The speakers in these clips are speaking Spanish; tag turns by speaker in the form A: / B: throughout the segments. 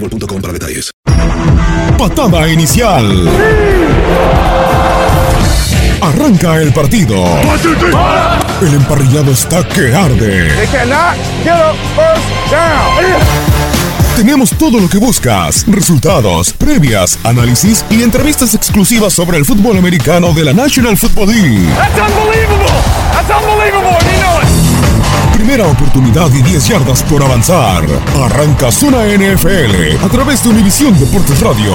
A: boostmobile.com para detalles.
B: Patada inicial. Arranca el partido. El emparrillado está que arde. Tenemos todo lo que buscas: resultados, previas, análisis y entrevistas exclusivas sobre el fútbol americano de la National Football League. Primera oportunidad y 10 yardas por avanzar. Arranca Zona NFL a través de Univisión Deportes Radio.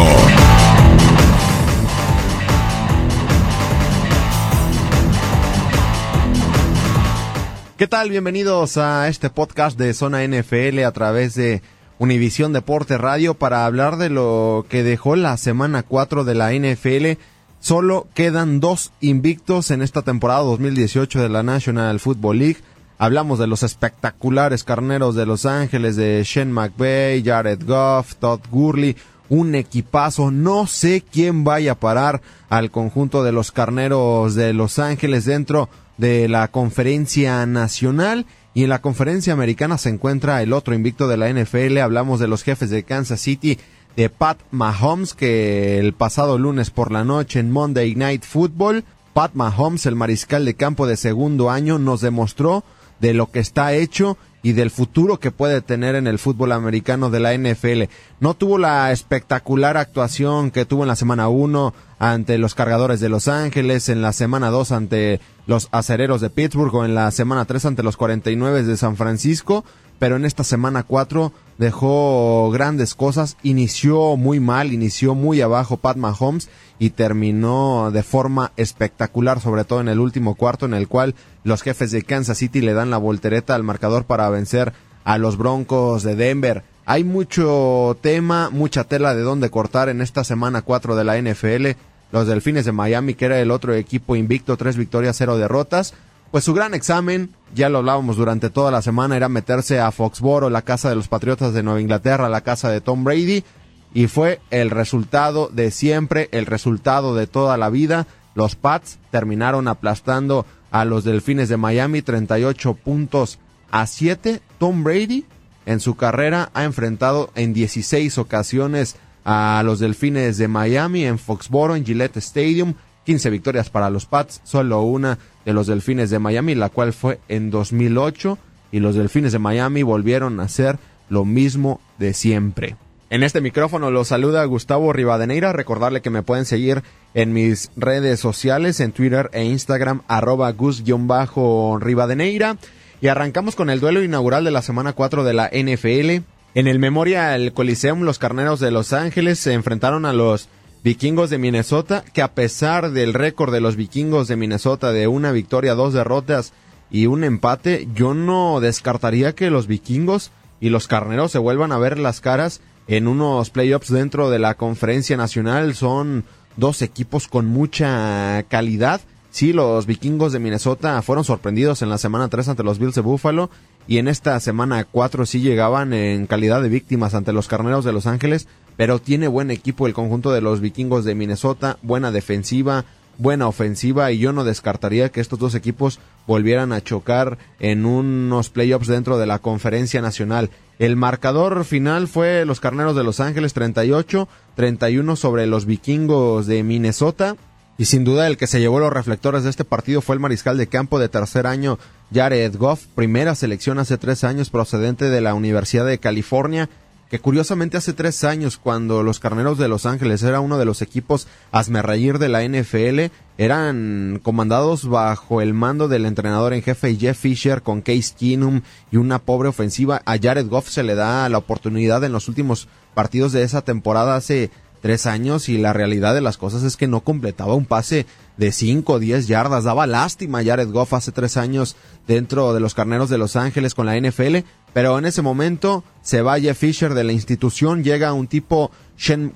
C: ¿Qué tal? Bienvenidos a este podcast de Zona NFL a través de Univisión Deporte Radio para hablar de lo que dejó la semana 4 de la NFL. Solo quedan dos invictos en esta temporada 2018 de la National Football League. Hablamos de los espectaculares carneros de Los Ángeles, de Shane McVay, Jared Goff, Todd Gurley, un equipazo. No sé quién vaya a parar al conjunto de los carneros de Los Ángeles dentro de la conferencia nacional. Y en la conferencia americana se encuentra el otro invicto de la NFL. Hablamos de los jefes de Kansas City, de Pat Mahomes, que el pasado lunes por la noche en Monday Night Football, Pat Mahomes, el mariscal de campo de segundo año, nos demostró de lo que está hecho y del futuro que puede tener en el fútbol americano de la NFL. No tuvo la espectacular actuación que tuvo en la semana 1 ante los cargadores de Los Ángeles, en la semana 2 ante los acereros de Pittsburgh o en la semana 3 ante los 49 de San Francisco, pero en esta semana 4 dejó grandes cosas, inició muy mal, inició muy abajo Pat Mahomes y terminó de forma espectacular, sobre todo en el último cuarto en el cual los jefes de Kansas City le dan la voltereta al marcador para vencer a los Broncos de Denver. Hay mucho tema, mucha tela de dónde cortar en esta semana 4 de la NFL. Los Delfines de Miami, que era el otro equipo invicto, tres victorias, cero derrotas. Pues su gran examen, ya lo hablábamos durante toda la semana, era meterse a Foxboro, la casa de los Patriotas de Nueva Inglaterra, la casa de Tom Brady, y fue el resultado de siempre, el resultado de toda la vida. Los Pats terminaron aplastando a los Delfines de Miami 38 puntos a 7. Tom Brady en su carrera ha enfrentado en 16 ocasiones a los Delfines de Miami en Foxboro, en Gillette Stadium. 15 victorias para los Pats, solo una de los Delfines de Miami, la cual fue en 2008 y los Delfines de Miami volvieron a hacer lo mismo de siempre. En este micrófono los saluda Gustavo Rivadeneira. Recordarle que me pueden seguir en mis redes sociales, en Twitter e Instagram, arroba gus-rivadeneira. Y arrancamos con el duelo inaugural de la semana 4 de la NFL. En el Memorial Coliseum, los Carneros de Los Ángeles se enfrentaron a los Vikingos de Minnesota, que a pesar del récord de los Vikingos de Minnesota de una victoria, dos derrotas y un empate, yo no descartaría que los Vikingos y los Carneros se vuelvan a ver las caras en unos playoffs dentro de la conferencia nacional. Son dos equipos con mucha calidad. Sí, los vikingos de Minnesota fueron sorprendidos en la semana 3 ante los Bills de Buffalo y en esta semana 4 sí llegaban en calidad de víctimas ante los Carneros de Los Ángeles, pero tiene buen equipo el conjunto de los vikingos de Minnesota, buena defensiva, buena ofensiva y yo no descartaría que estos dos equipos volvieran a chocar en unos playoffs dentro de la conferencia nacional. El marcador final fue los Carneros de Los Ángeles 38, 31 sobre los vikingos de Minnesota. Y sin duda el que se llevó los reflectores de este partido fue el mariscal de campo de tercer año Jared Goff, primera selección hace tres años procedente de la Universidad de California que curiosamente hace tres años, cuando los Carneros de Los Ángeles era uno de los equipos asmerreír de la NFL, eran comandados bajo el mando del entrenador en jefe Jeff Fisher con Case Keenum y una pobre ofensiva. A Jared Goff se le da la oportunidad en los últimos partidos de esa temporada hace tres años y la realidad de las cosas es que no completaba un pase de 5 o 10 yardas. Daba lástima Jared Goff hace tres años dentro de los Carneros de Los Ángeles con la NFL, pero en ese momento se va Jeff Fisher de la institución, llega un tipo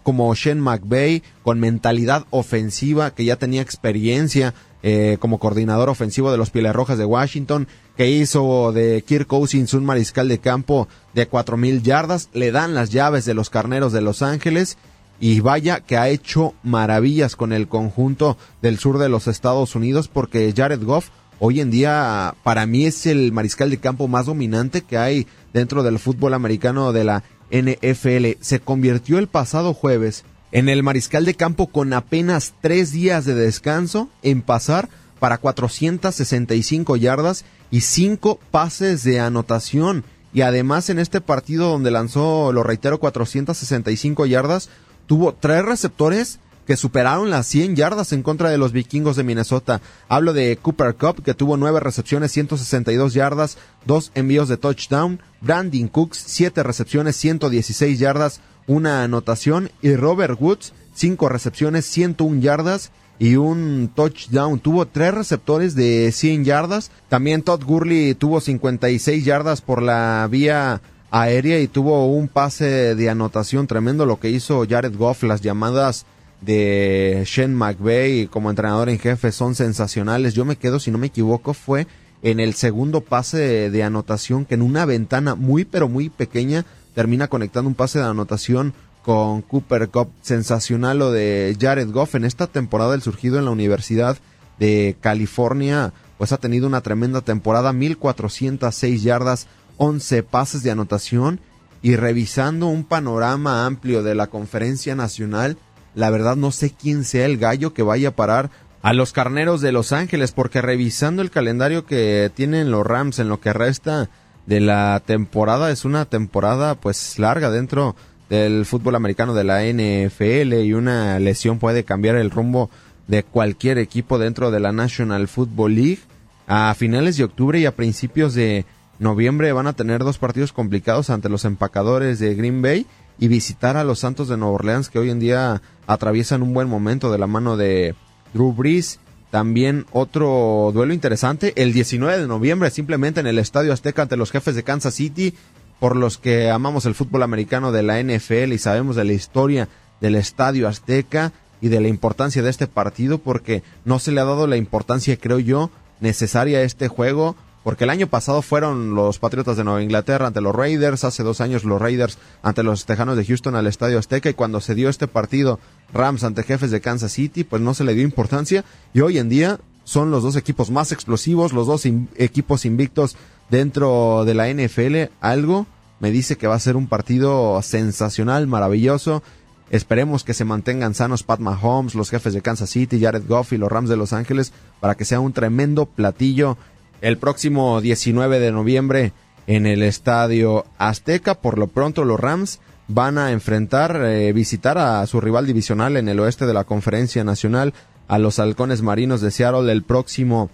C: como Shane McVay con mentalidad ofensiva que ya tenía experiencia eh, como coordinador ofensivo de los Pieles Rojas de Washington, que hizo de Kirk Cousins un mariscal de campo de cuatro mil yardas, le dan las llaves de los Carneros de Los Ángeles y vaya que ha hecho maravillas con el conjunto del sur de los Estados Unidos porque Jared Goff hoy en día para mí es el mariscal de campo más dominante que hay dentro del fútbol americano de la NFL. Se convirtió el pasado jueves en el mariscal de campo con apenas tres días de descanso en pasar para 465 yardas y cinco pases de anotación. Y además en este partido donde lanzó, lo reitero, 465 yardas, tuvo tres receptores que superaron las 100 yardas en contra de los vikingos de Minnesota. Hablo de Cooper Cup, que tuvo nueve recepciones, 162 yardas, dos envíos de touchdown. Brandon Cooks, siete recepciones, 116 yardas, una anotación. Y Robert Woods, cinco recepciones, 101 yardas y un touchdown. Tuvo tres receptores de 100 yardas. También Todd Gurley tuvo 56 yardas por la vía aérea y tuvo un pase de anotación tremendo lo que hizo Jared Goff, las llamadas de Shane McVay como entrenador en jefe son sensacionales. Yo me quedo, si no me equivoco, fue en el segundo pase de, anotación que en una ventana muy pero muy pequeña termina conectando un pase de anotación con Cooper Cup. Sensacional lo de Jared Goff en esta temporada el surgido en la Universidad de California, pues ha tenido una tremenda temporada, 1406 yardas, 11 pases de anotación y revisando un panorama amplio de la conferencia nacional, la verdad no sé quién sea el gallo que vaya a parar a los carneros de Los Ángeles, porque revisando el calendario que tienen los Rams en lo que resta de la temporada, es una temporada pues larga dentro del fútbol americano de la NFL y una lesión puede cambiar el rumbo de cualquier equipo dentro de la National Football League. A finales de octubre y a principios de noviembre van a tener dos partidos complicados ante los empacadores de Green Bay y visitar a los Santos de Nueva Orleans que hoy en día atraviesan un buen momento de la mano de Drew Brees. También otro duelo interesante, el 19 de noviembre, simplemente en el Estadio Azteca ante los jefes de Kansas City, por los que amamos el fútbol americano de la NFL y sabemos de la historia del Estadio Azteca y de la importancia de este partido, porque no se le ha dado la importancia, creo yo, necesaria a este juego porque el año pasado fueron los Patriotas de Nueva Inglaterra ante los Raiders, hace dos años los Raiders ante los Tejanos de Houston al Estadio Azteca y cuando se dio este partido Rams ante jefes de Kansas City, pues no se le dio importancia y hoy en día son los dos equipos más explosivos, los dos equipos invictos dentro de la NFL, algo me dice que va a ser un partido sensacional, maravilloso. Esperemos que se mantengan sanos Pat Mahomes, los jefes de Kansas City, Jared Goff y los Rams de Los Ángeles para que sea un tremendo platillo el próximo 19 de noviembre en el Estadio Azteca. Por lo pronto los Rams van a enfrentar, eh, visitar a su rival divisional en el oeste de la Conferencia Nacional, a los Halcones Marinos de Seattle el próximo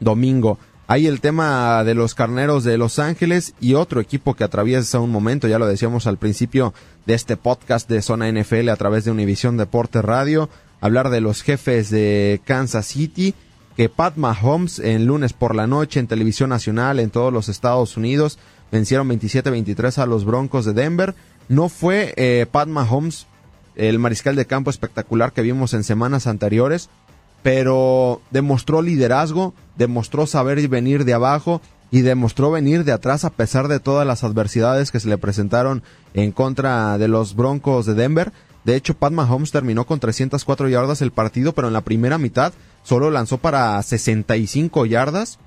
C: domingo. Hay el tema de los carneros de Los Ángeles y otro equipo que atraviesa un momento, ya lo decíamos al principio de este podcast de Zona NFL a través de Univisión Deporte Radio, hablar de los jefes de Kansas City, que Pat Mahomes en lunes por la noche en televisión nacional en todos los Estados Unidos vencieron 27-23 a los Broncos de Denver. No fue eh, Pat Mahomes el mariscal de campo espectacular que vimos en semanas anteriores, pero demostró liderazgo, demostró saber venir de abajo y demostró venir de atrás a pesar de todas las adversidades que se le presentaron en contra de los Broncos de Denver. De hecho, Pat Mahomes terminó con 304 yardas el partido, pero en la primera mitad solo lanzó para 65 yardas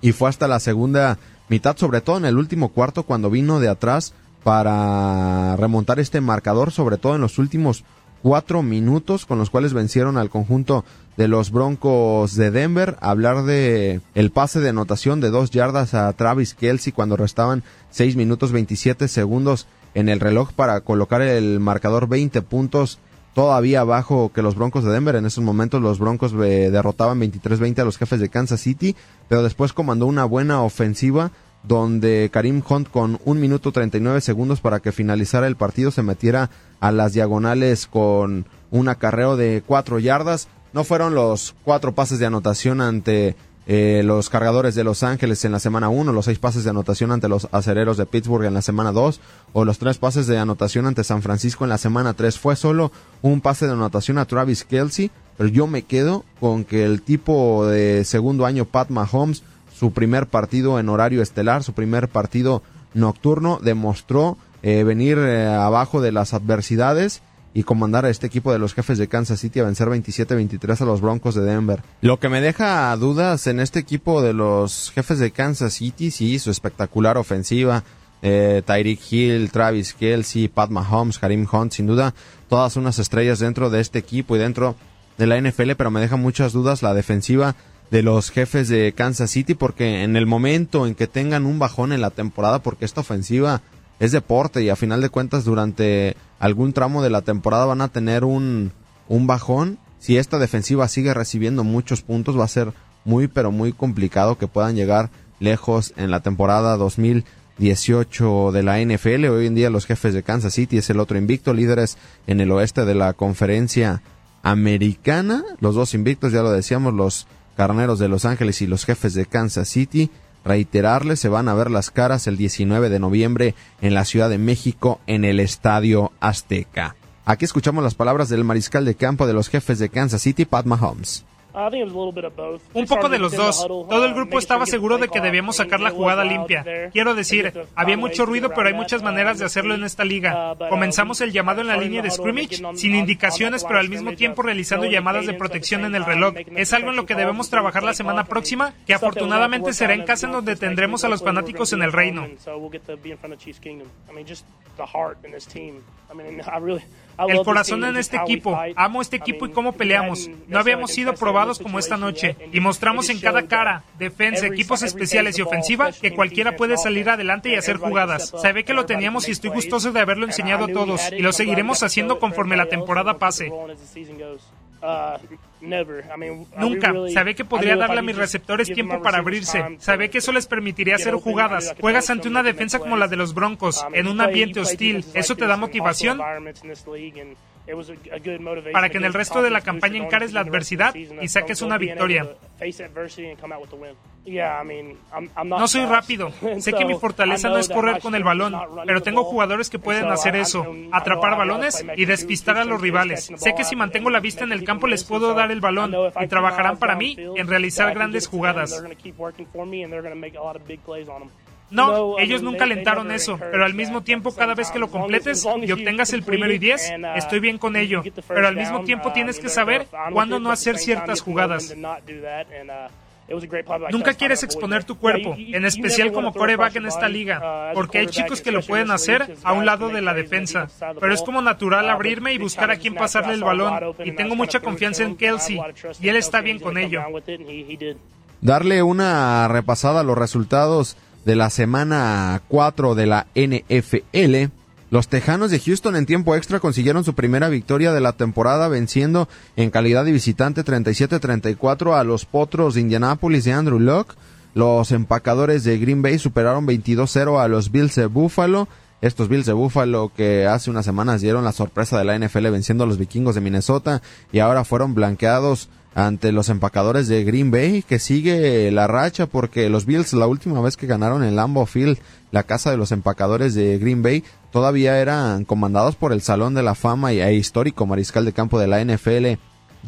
C: y fue hasta la segunda mitad, sobre todo en el último cuarto cuando vino de atrás para remontar este marcador, sobre todo en los últimos cuatro minutos con los cuales vencieron al conjunto de los Broncos de Denver. Hablar de el pase de anotación de dos yardas a Travis Kelsey cuando restaban seis minutos 27 segundos en el reloj para colocar el marcador 20 puntos todavía abajo que los Broncos de Denver. En esos momentos los Broncos eh, derrotaban 23-20 a los jefes de Kansas City, pero después comandó una buena ofensiva donde Karim Hunt con un minuto 39 segundos para que finalizara el partido se metiera a las diagonales con un acarreo de cuatro yardas. No fueron los cuatro pases de anotación ante eh, los cargadores de Los Ángeles en la semana 1, los seis pases de anotación ante los acereros de Pittsburgh en la semana 2, o los tres pases de anotación ante San Francisco en la semana 3. Fue solo un pase de anotación a Travis Kelsey, pero yo me quedo con que el tipo de segundo año Pat Mahomes su primer partido en horario estelar, su primer partido nocturno, demostró eh, venir eh, abajo de las adversidades y comandar a este equipo de los jefes de Kansas City a vencer 27-23 a los Broncos de Denver. Lo que me deja dudas en este equipo de los jefes de Kansas City, sí, su espectacular ofensiva, eh, Tyreek Hill, Travis Kelsey, Pat Mahomes, Karim Hunt, sin duda, todas unas estrellas dentro de este equipo y dentro de la NFL, pero me deja muchas dudas la defensiva de los jefes de Kansas City porque en el momento en que tengan un bajón en la temporada porque esta ofensiva es deporte y a final de cuentas durante algún tramo de la temporada van a tener un, un bajón si esta defensiva sigue recibiendo muchos puntos va a ser muy pero muy complicado que puedan llegar lejos en la temporada 2018 de la NFL. Hoy en día los jefes de Kansas City es el otro invicto, líderes en el oeste de la conferencia americana. Los dos invictos, ya lo decíamos, los Carneros de Los Ángeles y los jefes de Kansas City. Reiterarles, se van a ver las caras el 19 de noviembre en la Ciudad de México en el Estadio Azteca. Aquí escuchamos las palabras del mariscal de campo de los jefes de Kansas City, Pat Mahomes.
D: Un poco de los dos. Todo el grupo estaba seguro de que debíamos sacar la jugada limpia. Quiero decir, había mucho ruido, pero hay muchas maneras de hacerlo en esta liga. Comenzamos el llamado en la línea de scrimmage, sin indicaciones, pero al mismo tiempo realizando llamadas de protección en el reloj. Es algo en lo que debemos trabajar la semana próxima, que afortunadamente será en casa en donde tendremos a los fanáticos en el reino. El corazón en este equipo. Amo este equipo y cómo peleamos. No habíamos sido probados como esta noche. Y mostramos en cada cara, defensa, equipos especiales y ofensiva, que cualquiera puede salir adelante y hacer jugadas. Sabe que lo teníamos y estoy gustoso de haberlo enseñado a todos. Y lo seguiremos haciendo conforme la temporada pase. Nunca. Sabe que podría darle a mis receptores tiempo para abrirse. Sabe que eso les permitiría hacer jugadas. Juegas ante una defensa como la de los Broncos, en un ambiente hostil. ¿Eso te da motivación? Para que en el resto de la campaña encares la adversidad y saques una victoria. No soy rápido. Sé que mi fortaleza no es correr con el balón, pero tengo jugadores que pueden hacer eso, atrapar balones y despistar a los rivales. Sé que si mantengo la vista en el campo les puedo dar el balón y trabajarán para mí en realizar grandes jugadas. No, ellos nunca alentaron eso, pero al mismo tiempo cada vez que lo completes y obtengas el primero y diez, estoy bien con ello, pero al mismo tiempo tienes que saber cuándo no hacer ciertas jugadas. Nunca quieres exponer tu cuerpo, en especial como coreback en esta liga, porque hay chicos que lo pueden hacer a un lado de la defensa. Pero es como natural abrirme y buscar a quién pasarle el balón. Y tengo mucha confianza en Kelsey, y él está bien con ello.
C: Darle una repasada a los resultados de la semana 4 de la NFL. Los Tejanos de Houston en tiempo extra consiguieron su primera victoria de la temporada venciendo en calidad de visitante 37-34 a los Potros de Indianapolis de Andrew Locke. Los empacadores de Green Bay superaron 22-0 a los Bills de Buffalo. Estos Bills de Buffalo que hace unas semanas dieron la sorpresa de la NFL venciendo a los vikingos de Minnesota y ahora fueron blanqueados ante los empacadores de Green Bay, que sigue la racha porque los Bills la última vez que ganaron en Lambeau Field, la casa de los empacadores de Green Bay, todavía eran comandados por el Salón de la Fama y e histórico mariscal de campo de la NFL,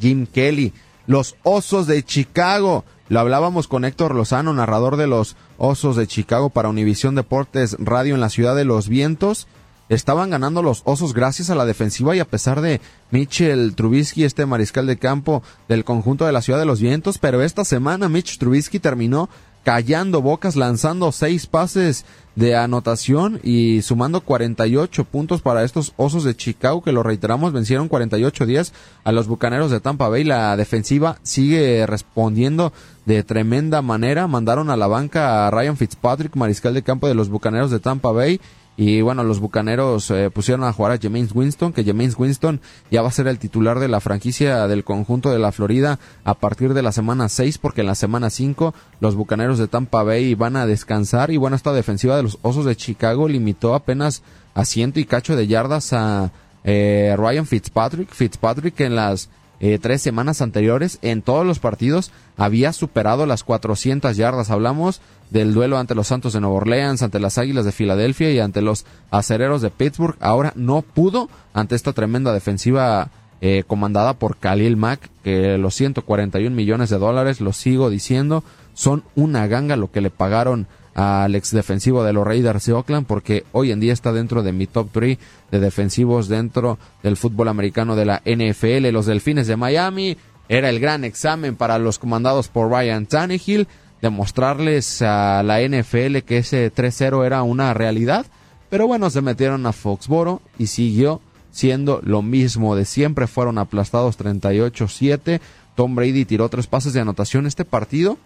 C: Jim Kelly. Los Osos de Chicago. Lo hablábamos con Héctor Lozano, narrador de los Osos de Chicago para Univisión Deportes Radio en la Ciudad de los Vientos estaban ganando los Osos gracias a la defensiva y a pesar de Mitchell Trubisky, este mariscal de campo del conjunto de la Ciudad de los Vientos, pero esta semana Mitch Trubisky terminó callando bocas, lanzando seis pases de anotación y sumando 48 puntos para estos Osos de Chicago que lo reiteramos vencieron 48 días a los Bucaneros de Tampa Bay. La defensiva sigue respondiendo de tremenda manera. Mandaron a la banca a Ryan Fitzpatrick, mariscal de campo de los Bucaneros de Tampa Bay y bueno, los bucaneros eh, pusieron a jugar a James Winston, que James Winston ya va a ser el titular de la franquicia del conjunto de la Florida a partir de la semana 6, porque en la semana 5 los bucaneros de Tampa Bay van a descansar. Y bueno, esta defensiva de los Osos de Chicago limitó apenas a ciento y cacho de yardas a eh, Ryan Fitzpatrick. Fitzpatrick en las eh, tres semanas anteriores en todos los partidos había superado las 400 yardas. Hablamos del duelo ante los Santos de Nueva Orleans, ante las Águilas de Filadelfia y ante los Acereros de Pittsburgh. Ahora no pudo ante esta tremenda defensiva eh, comandada por Khalil Mack, que los 141 millones de dólares, lo sigo diciendo, son una ganga lo que le pagaron al ex defensivo de los Raiders de Oakland, porque hoy en día está dentro de mi top 3 de defensivos dentro del fútbol americano de la NFL. Los Delfines de Miami era el gran examen para los comandados por Ryan Tannehill demostrarles a la NFL que ese 3-0 era una realidad. Pero bueno, se metieron a Foxboro y siguió siendo lo mismo de siempre. Fueron aplastados 38-7. Tom Brady tiró tres pases de anotación este partido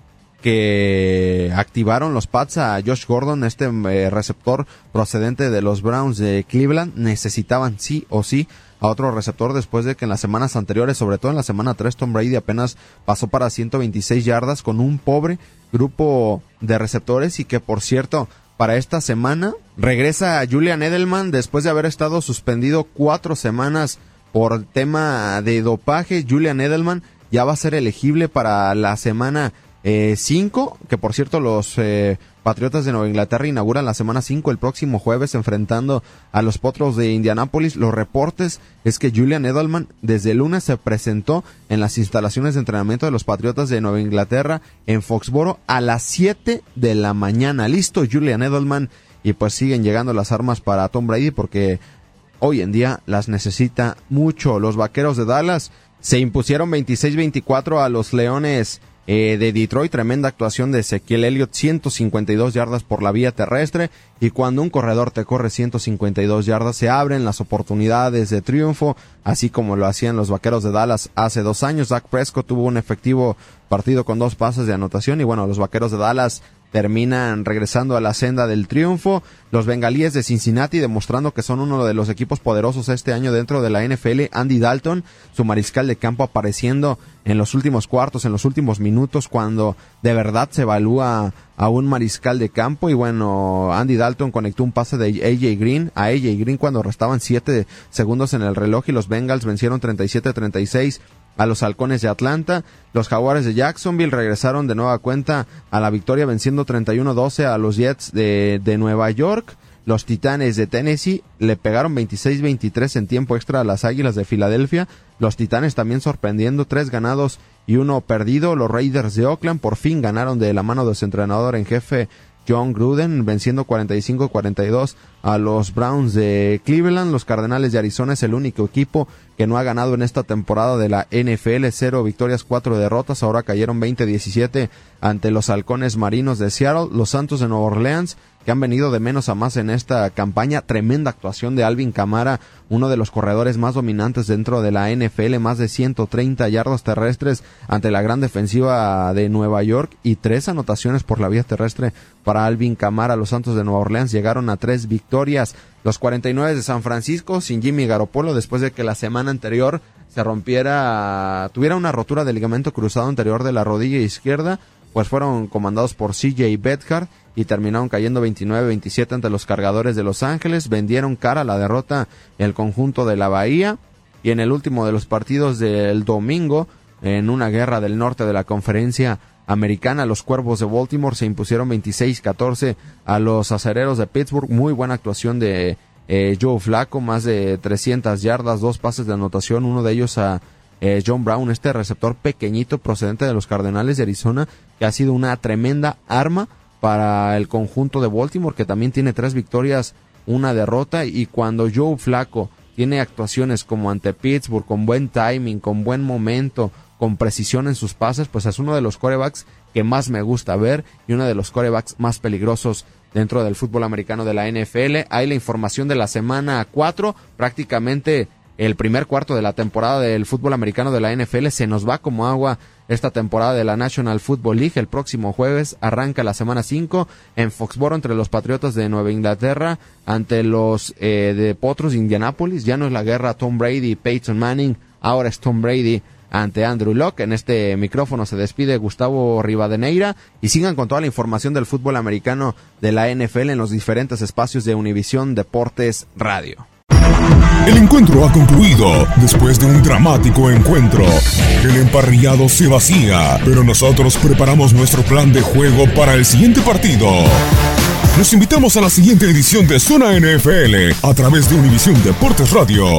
C: que activaron los Pats a Josh Gordon, este eh, receptor procedente de los Browns de Cleveland. Necesitaban sí o sí a otro receptor después de que en las semanas anteriores, sobre todo en la semana 3, Tom Brady apenas pasó para 126 yardas con un pobre grupo de receptores y que por cierto, para esta semana regresa Julian Edelman después de haber estado suspendido cuatro semanas por tema de dopaje. Julian Edelman ya va a ser elegible para la semana 5, eh, que por cierto los eh, Patriotas de Nueva Inglaterra inauguran la semana 5 el próximo jueves enfrentando a los Potros de Indianápolis. Los reportes es que Julian Edelman desde el lunes se presentó en las instalaciones de entrenamiento de los Patriotas de Nueva Inglaterra en Foxboro a las 7 de la mañana. Listo Julian Edelman y pues siguen llegando las armas para Tom Brady porque hoy en día las necesita mucho. Los Vaqueros de Dallas se impusieron 26-24 a los Leones eh, de Detroit, tremenda actuación de Ezequiel Elliott, 152 yardas por la vía terrestre y cuando un corredor te corre 152 yardas se abren las oportunidades de triunfo, así como lo hacían los Vaqueros de Dallas hace dos años. Dak Prescott tuvo un efectivo partido con dos pases de anotación y bueno, los Vaqueros de Dallas terminan regresando a la senda del triunfo. Los bengalíes de Cincinnati demostrando que son uno de los equipos poderosos este año dentro de la NFL. Andy Dalton, su mariscal de campo apareciendo en los últimos cuartos, en los últimos minutos, cuando de verdad se evalúa a un mariscal de campo. Y bueno, Andy Dalton conectó un pase de AJ Green a AJ Green cuando restaban 7 segundos en el reloj y los Bengals vencieron 37-36 a los halcones de Atlanta. Los jaguares de Jacksonville regresaron de nueva cuenta a la victoria venciendo 31-12 a los Jets de, de Nueva York. Los Titanes de Tennessee le pegaron 26-23 en tiempo extra a las Águilas de Filadelfia. Los Titanes también sorprendiendo, tres ganados y uno perdido. Los Raiders de Oakland por fin ganaron de la mano de su entrenador en jefe John Gruden, venciendo 45-42 a los Browns de Cleveland. Los Cardenales de Arizona es el único equipo que no ha ganado en esta temporada de la NFL. Cero victorias, cuatro derrotas. Ahora cayeron 20-17 ante los Halcones Marinos de Seattle. Los Santos de Nueva Orleans que han venido de menos a más en esta campaña. Tremenda actuación de Alvin Camara, uno de los corredores más dominantes dentro de la NFL, más de 130 yardas terrestres ante la gran defensiva de Nueva York y tres anotaciones por la vía terrestre para Alvin Camara. Los Santos de Nueva Orleans llegaron a tres victorias. Los 49 de San Francisco sin Jimmy Garoppolo después de que la semana anterior se rompiera, tuviera una rotura del ligamento cruzado anterior de la rodilla izquierda pues fueron comandados por CJ Bedhart y terminaron cayendo 29-27 ante los cargadores de Los Ángeles. Vendieron cara la derrota el conjunto de la Bahía y en el último de los partidos del domingo, en una guerra del norte de la conferencia americana, los Cuervos de Baltimore se impusieron 26-14 a los acereros de Pittsburgh. Muy buena actuación de eh, Joe Flaco, más de 300 yardas, dos pases de anotación, uno de ellos a eh, John Brown, este receptor pequeñito procedente de los Cardenales de Arizona, que ha sido una tremenda arma para el conjunto de Baltimore, que también tiene tres victorias, una derrota, y cuando Joe Flaco tiene actuaciones como ante Pittsburgh, con buen timing, con buen momento, con precisión en sus pases, pues es uno de los corebacks que más me gusta ver y uno de los corebacks más peligrosos dentro del fútbol americano de la NFL. Hay la información de la semana 4, prácticamente el primer cuarto de la temporada del fútbol americano de la NFL se nos va como agua esta temporada de la National Football League. El próximo jueves arranca la semana 5 en Foxboro entre los Patriotas de Nueva Inglaterra ante los eh, de Potros de Indianápolis. Ya no es la guerra Tom Brady Peyton Manning, ahora es Tom Brady ante Andrew Locke. En este micrófono se despide Gustavo Rivadeneira y sigan con toda la información del fútbol americano de la NFL en los diferentes espacios de Univisión Deportes Radio.
B: El encuentro ha concluido después de un dramático encuentro. El emparrillado se vacía, pero nosotros preparamos nuestro plan de juego para el siguiente partido. Los invitamos a la siguiente edición de Zona NFL a través de Univisión Deportes Radio.